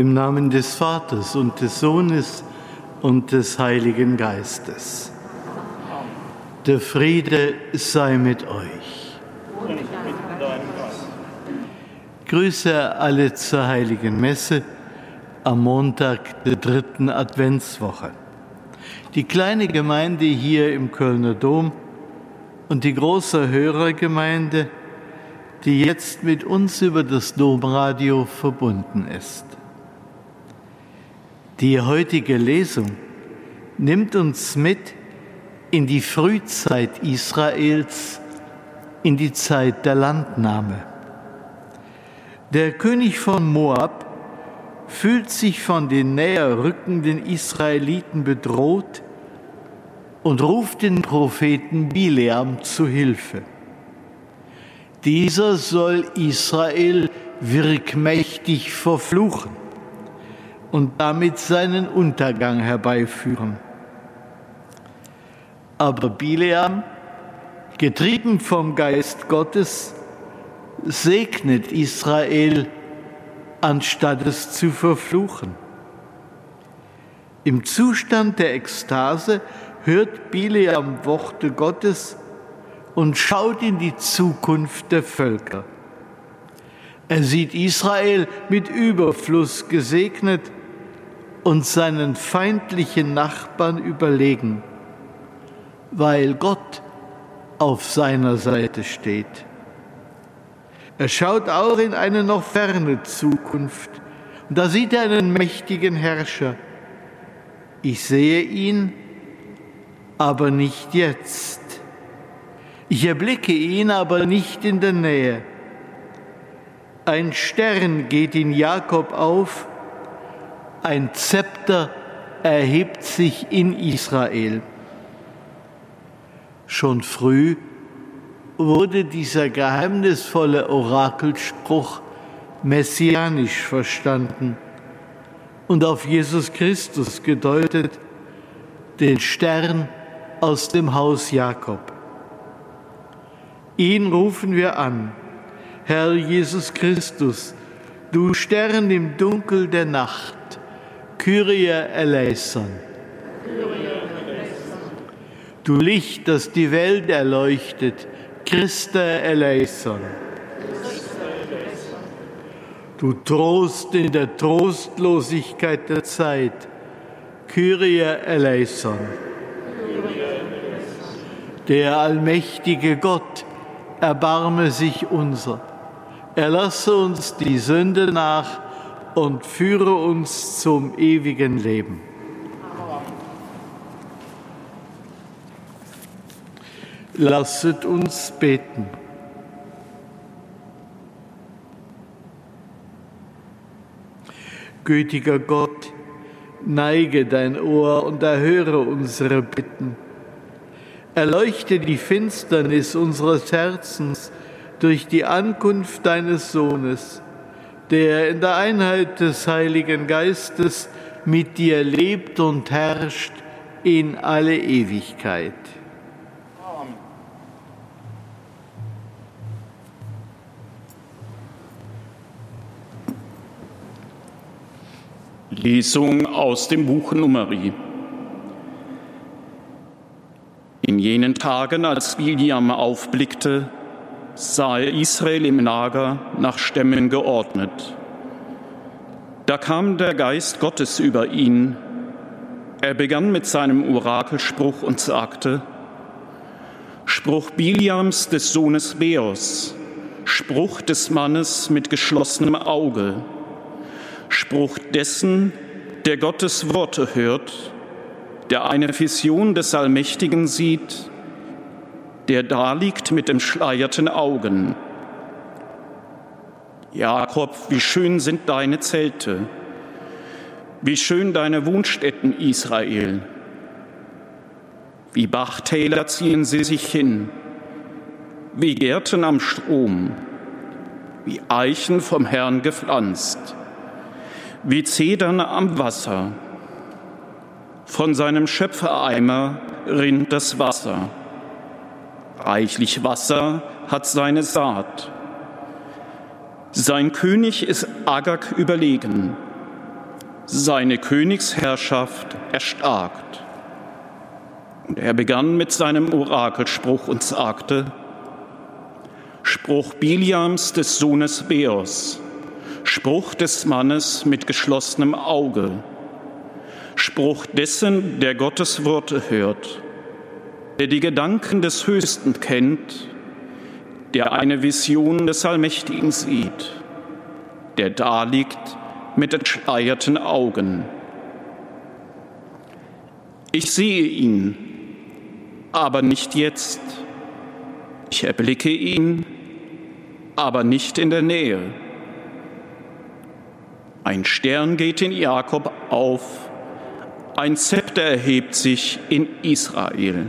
Im Namen des Vaters und des Sohnes und des Heiligen Geistes. Der Friede sei mit euch. Grüße alle zur heiligen Messe am Montag der dritten Adventswoche. Die kleine Gemeinde hier im Kölner Dom und die große Hörergemeinde, die jetzt mit uns über das Domradio verbunden ist. Die heutige Lesung nimmt uns mit in die Frühzeit Israels, in die Zeit der Landnahme. Der König von Moab fühlt sich von den näher rückenden Israeliten bedroht und ruft den Propheten Bileam zu Hilfe. Dieser soll Israel wirkmächtig verfluchen und damit seinen Untergang herbeiführen. Aber Bileam, getrieben vom Geist Gottes, segnet Israel anstatt es zu verfluchen. Im Zustand der Ekstase hört Bileam Worte Gottes und schaut in die Zukunft der Völker. Er sieht Israel mit Überfluss gesegnet und seinen feindlichen Nachbarn überlegen, weil Gott auf seiner Seite steht. Er schaut auch in eine noch ferne Zukunft. Und da sieht er einen mächtigen Herrscher. Ich sehe ihn, aber nicht jetzt. Ich erblicke ihn, aber nicht in der Nähe. Ein Stern geht in Jakob auf, ein Zepter erhebt sich in Israel. Schon früh wurde dieser geheimnisvolle Orakelspruch messianisch verstanden und auf Jesus Christus gedeutet, den Stern aus dem Haus Jakob. Ihn rufen wir an, Herr Jesus Christus, du Stern im Dunkel der Nacht, Kyrie eleison. Du Licht, das die Welt erleuchtet, Christe eleison. Du Trost in der Trostlosigkeit der Zeit, Kyrie eleison. Der allmächtige Gott, erbarme sich unser. Erlasse uns die Sünde nach und führe uns zum ewigen Leben. Lasset uns beten. Gütiger Gott, neige dein Ohr und erhöre unsere Bitten. Erleuchte die Finsternis unseres Herzens durch die Ankunft deines Sohnes, der in der Einheit des Heiligen Geistes mit dir lebt und herrscht in alle Ewigkeit. Lesung aus dem Buch Numeri. In jenen Tagen, als Biliam aufblickte, sah Israel im Lager nach Stämmen geordnet. Da kam der Geist Gottes über ihn. Er begann mit seinem Orakelspruch und sagte, Spruch Biliams des Sohnes Beos, Spruch des Mannes mit geschlossenem Auge, Spruch dessen, der Gottes Worte hört, der eine Vision des Allmächtigen sieht, der da liegt mit entschleierten Augen. Jakob, wie schön sind deine Zelte, wie schön deine Wohnstätten, Israel. Wie Bachtäler ziehen sie sich hin, wie Gärten am Strom, wie Eichen vom Herrn gepflanzt wie Zedern am Wasser. Von seinem Schöpfereimer rinnt das Wasser. Reichlich Wasser hat seine Saat. Sein König ist Agag überlegen. seine Königsherrschaft erstarkt. Und er begann mit seinem Orakelspruch und sagte, Spruch Biliams des Sohnes Beos, Spruch des Mannes mit geschlossenem Auge, Spruch dessen, der Gottes Worte hört, der die Gedanken des Höchsten kennt, der eine Vision des Allmächtigen sieht, der daliegt mit entschleierten Augen. Ich sehe ihn, aber nicht jetzt. Ich erblicke ihn, aber nicht in der Nähe. Ein Stern geht in Jakob auf, ein Zepter erhebt sich in Israel.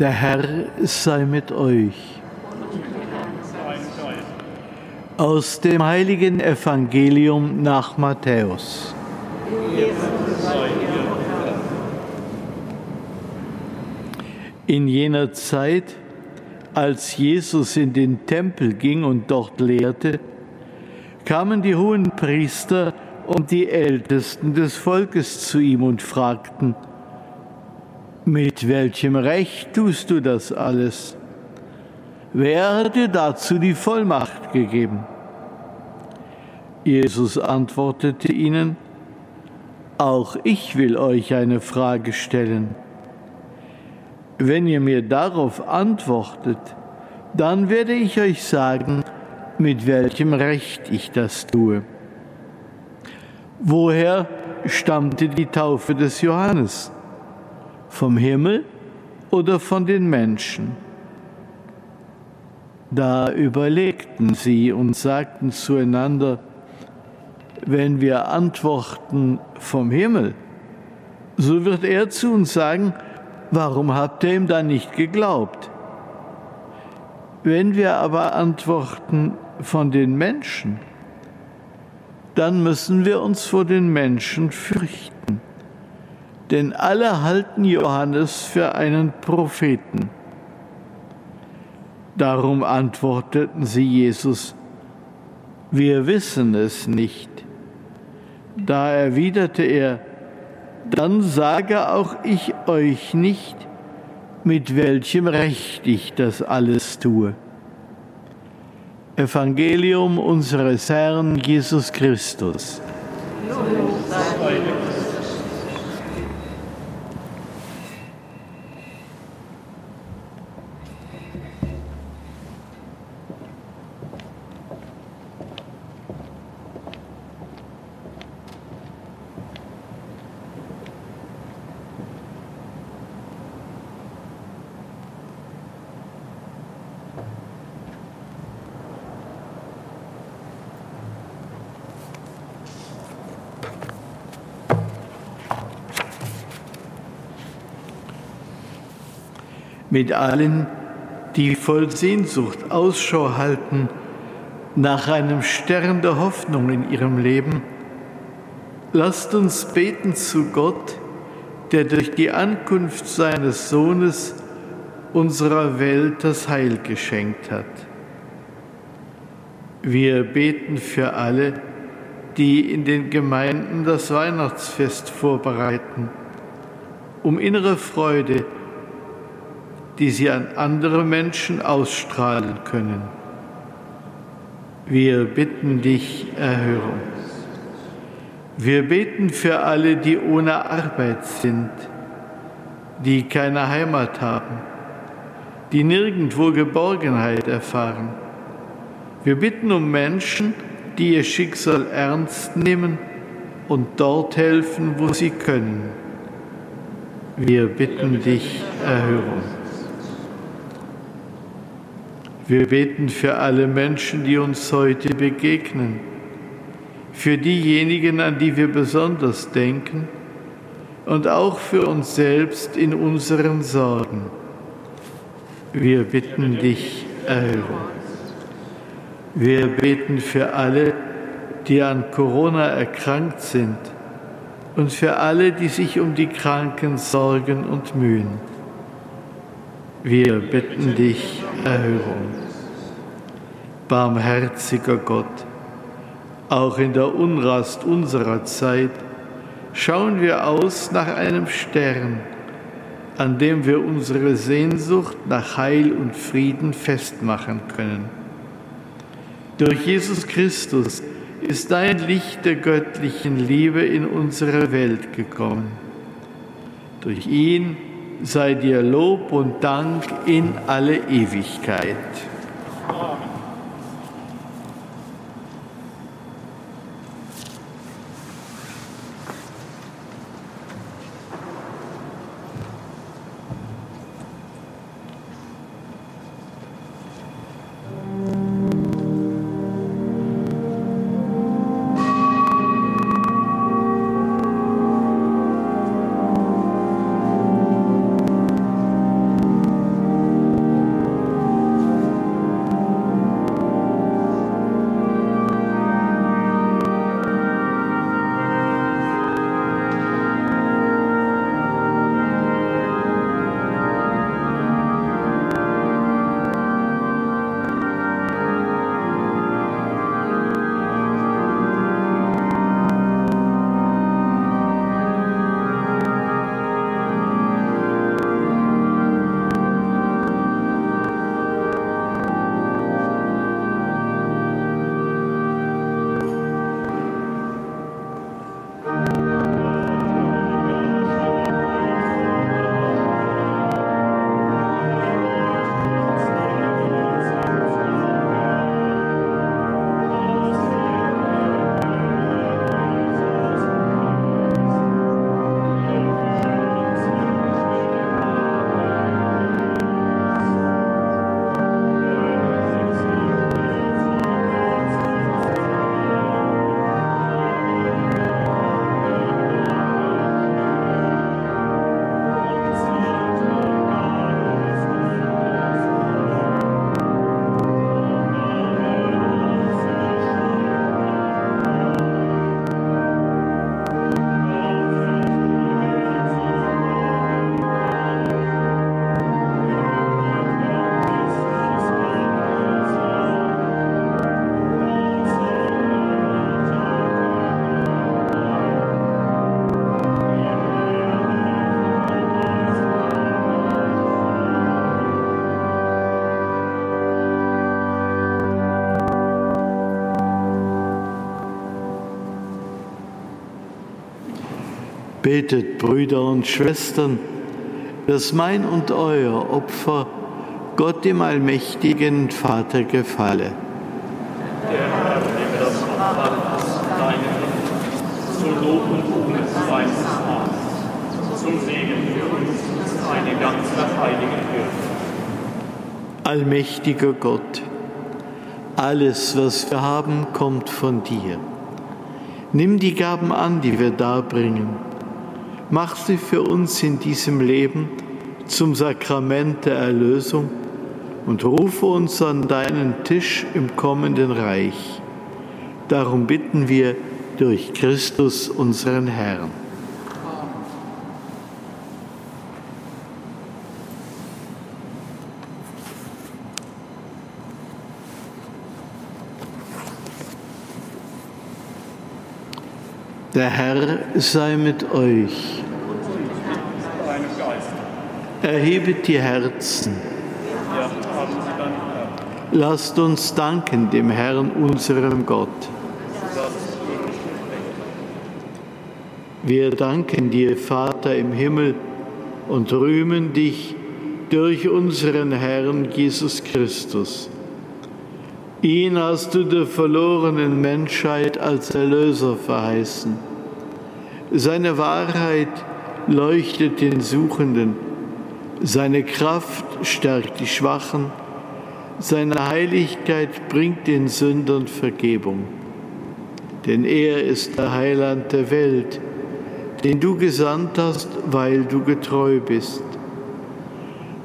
Der Herr sei mit euch. Aus dem heiligen Evangelium nach Matthäus. In jener Zeit, als Jesus in den Tempel ging und dort lehrte, kamen die hohen Priester und die Ältesten des Volkes zu ihm und fragten, mit welchem Recht tust du das alles? Wer hat dir dazu die Vollmacht gegeben? Jesus antwortete ihnen, auch ich will euch eine Frage stellen. Wenn ihr mir darauf antwortet, dann werde ich euch sagen, mit welchem Recht ich das tue. Woher stammte die Taufe des Johannes? Vom Himmel oder von den Menschen? Da überlegten sie und sagten zueinander, wenn wir antworten vom Himmel, so wird er zu uns sagen, warum habt ihr ihm dann nicht geglaubt? Wenn wir aber antworten von den Menschen, dann müssen wir uns vor den Menschen fürchten denn alle halten Johannes für einen Propheten. Darum antworteten sie Jesus, wir wissen es nicht. Da erwiderte er, dann sage auch ich euch nicht, mit welchem Recht ich das alles tue. Evangelium unseres Herrn Jesus Christus. Lob mit allen, die voll Sehnsucht Ausschau halten nach einem Stern der Hoffnung in ihrem Leben, lasst uns beten zu Gott, der durch die Ankunft seines Sohnes unserer Welt das Heil geschenkt hat. Wir beten für alle, die in den Gemeinden das Weihnachtsfest vorbereiten, um innere Freude, die sie an andere Menschen ausstrahlen können. Wir bitten dich, erhöre uns. Wir beten für alle, die ohne Arbeit sind, die keine Heimat haben, die nirgendwo Geborgenheit erfahren. Wir bitten um Menschen, die ihr Schicksal ernst nehmen und dort helfen, wo sie können. Wir bitten dich, erhöre uns. Wir beten für alle Menschen, die uns heute begegnen für diejenigen, an die wir besonders denken und auch für uns selbst in unseren Sorgen. Wir bitten dich, erhöre. Wir beten für alle, die an Corona erkrankt sind und für alle, die sich um die Kranken sorgen und mühen. Wir bitten dich, erhöre uns. Barmherziger Gott, auch in der Unrast unserer Zeit schauen wir aus nach einem Stern, an dem wir unsere Sehnsucht nach Heil und Frieden festmachen können. Durch Jesus Christus ist dein Licht der göttlichen Liebe in unsere Welt gekommen. Durch ihn sei dir Lob und Dank in alle Ewigkeit. Betet, Brüder und Schwestern, dass mein und euer Opfer Gott dem allmächtigen Vater gefalle. Der Herr nehme das Opfer aus deinem zur Lob und Ruhe seines Namens, zum Segen für uns und seine ganze heilige Kirche. Allmächtiger Gott, alles, was wir haben, kommt von dir. Nimm die Gaben an, die wir darbringen mach sie für uns in diesem Leben zum Sakrament der Erlösung und rufe uns an deinen Tisch im kommenden Reich. Darum bitten wir durch Christus unseren Herrn. Der Herr sei mit euch. Erhebet die Herzen. Lasst uns danken dem Herrn, unserem Gott. Wir danken dir, Vater im Himmel, und rühmen dich durch unseren Herrn Jesus Christus Ihn hast du der verlorenen Menschheit als Erlöser verheißen. Seine Wahrheit leuchtet den Suchenden, seine Kraft stärkt die Schwachen, seine Heiligkeit bringt den Sündern Vergebung. Denn er ist der Heiland der Welt, den du gesandt hast, weil du getreu bist.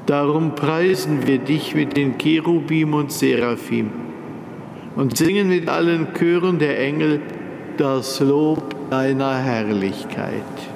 Darum preisen wir dich mit den Cherubim und Seraphim und singen mit allen Chören der Engel das Lob deiner Herrlichkeit.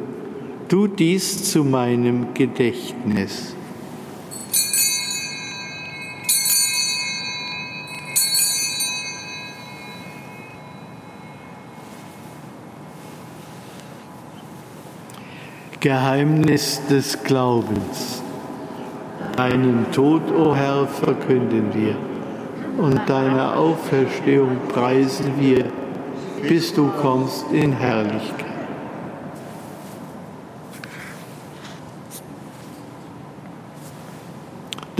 tu dies zu meinem Gedächtnis. Geheimnis des Glaubens. Deinen Tod, o oh Herr, verkünden wir und deine Auferstehung preisen wir, bis du kommst in Herrlichkeit.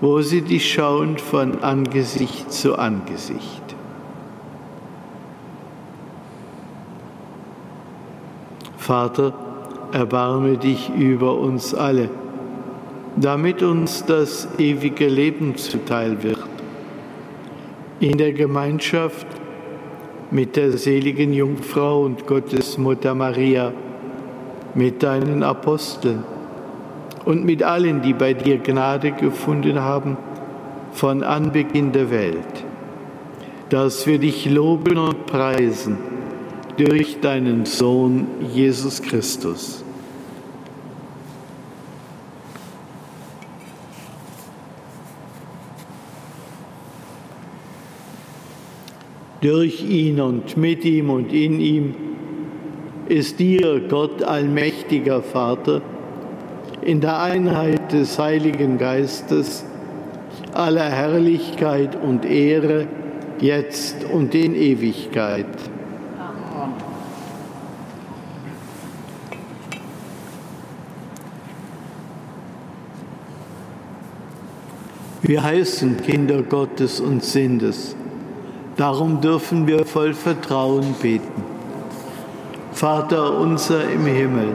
wo sie dich schauen von Angesicht zu Angesicht. Vater, erbarme dich über uns alle, damit uns das ewige Leben zuteil wird. In der Gemeinschaft mit der seligen Jungfrau und Gottesmutter Maria, mit deinen Aposteln und mit allen, die bei dir Gnade gefunden haben von Anbeginn der Welt, dass wir dich loben und preisen durch deinen Sohn Jesus Christus. Durch ihn und mit ihm und in ihm ist dir, Gott allmächtiger Vater, in der Einheit des Heiligen Geistes aller Herrlichkeit und Ehre, jetzt und in Ewigkeit. Wir heißen Kinder Gottes und sind es. Darum dürfen wir voll Vertrauen beten. Vater unser im Himmel,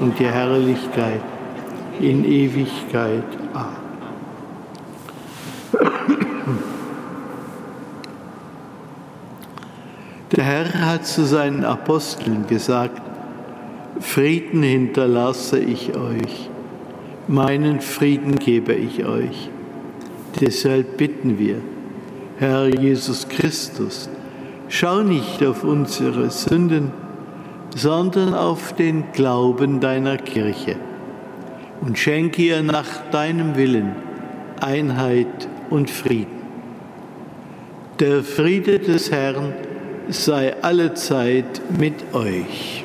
und die Herrlichkeit in Ewigkeit. Amen. Der Herr hat zu seinen Aposteln gesagt, Frieden hinterlasse ich euch, meinen Frieden gebe ich euch. Deshalb bitten wir, Herr Jesus Christus, schau nicht auf unsere Sünden, sondern auf den Glauben deiner Kirche und schenke ihr nach deinem Willen Einheit und Frieden. Der Friede des Herrn sei allezeit mit euch.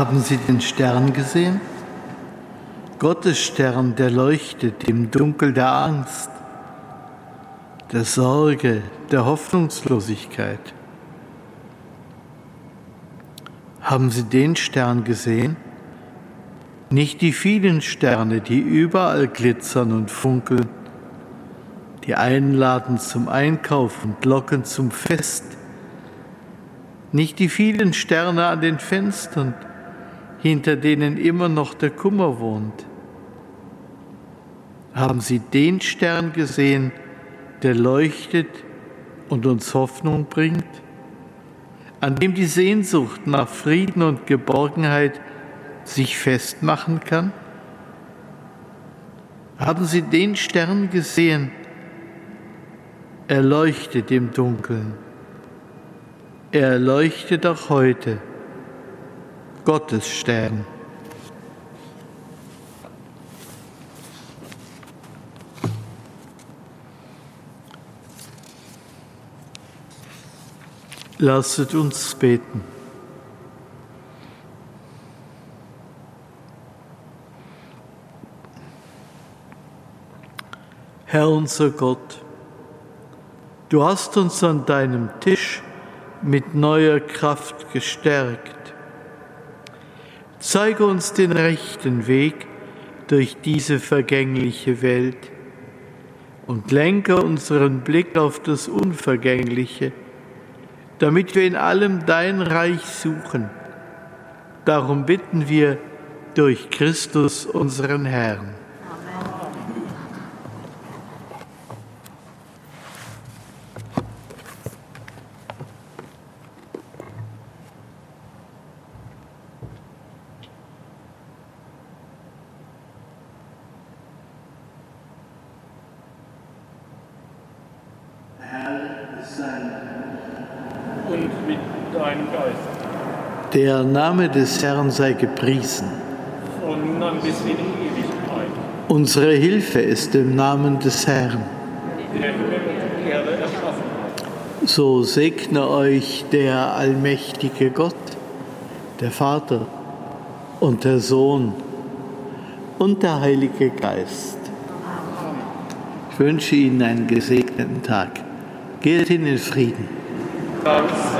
Haben Sie den Stern gesehen? Gottes Stern, der leuchtet im Dunkel der Angst, der Sorge, der Hoffnungslosigkeit. Haben Sie den Stern gesehen? Nicht die vielen Sterne, die überall glitzern und funkeln, die einladen zum Einkauf und locken zum Fest. Nicht die vielen Sterne an den Fenstern, hinter denen immer noch der Kummer wohnt. Haben Sie den Stern gesehen, der leuchtet und uns Hoffnung bringt, an dem die Sehnsucht nach Frieden und Geborgenheit sich festmachen kann? Haben Sie den Stern gesehen, er leuchtet im Dunkeln. Er leuchtet auch heute. Gottes Stern. Lasset uns beten. Herr unser Gott, Du hast uns an deinem Tisch mit neuer Kraft gestärkt. Zeige uns den rechten Weg durch diese vergängliche Welt und lenke unseren Blick auf das Unvergängliche, damit wir in allem dein Reich suchen. Darum bitten wir durch Christus unseren Herrn. Der Name des Herrn sei gepriesen. Von nun an bis in Ewigkeit. Unsere Hilfe ist im Namen des Herrn. Der Erde erschaffen. So segne euch der allmächtige Gott, der Vater und der Sohn und der Heilige Geist. Ich wünsche Ihnen einen gesegneten Tag. Geht hin in Frieden. Dank sei Gott dem